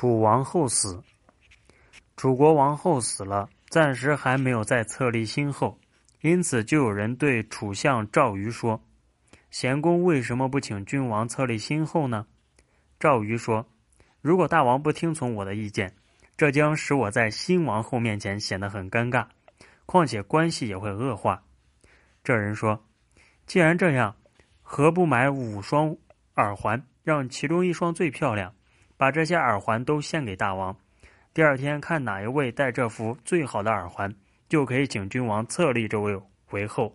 楚王后死，楚国王后死了，暂时还没有再册立新后，因此就有人对楚相赵瑜说：“贤公为什么不请君王册立新后呢？”赵瑜说：“如果大王不听从我的意见，这将使我在新王后面前显得很尴尬，况且关系也会恶化。”这人说：“既然这样，何不买五双耳环，让其中一双最漂亮？”把这些耳环都献给大王，第二天看哪一位戴这幅最好的耳环，就可以请君王册立这位为后。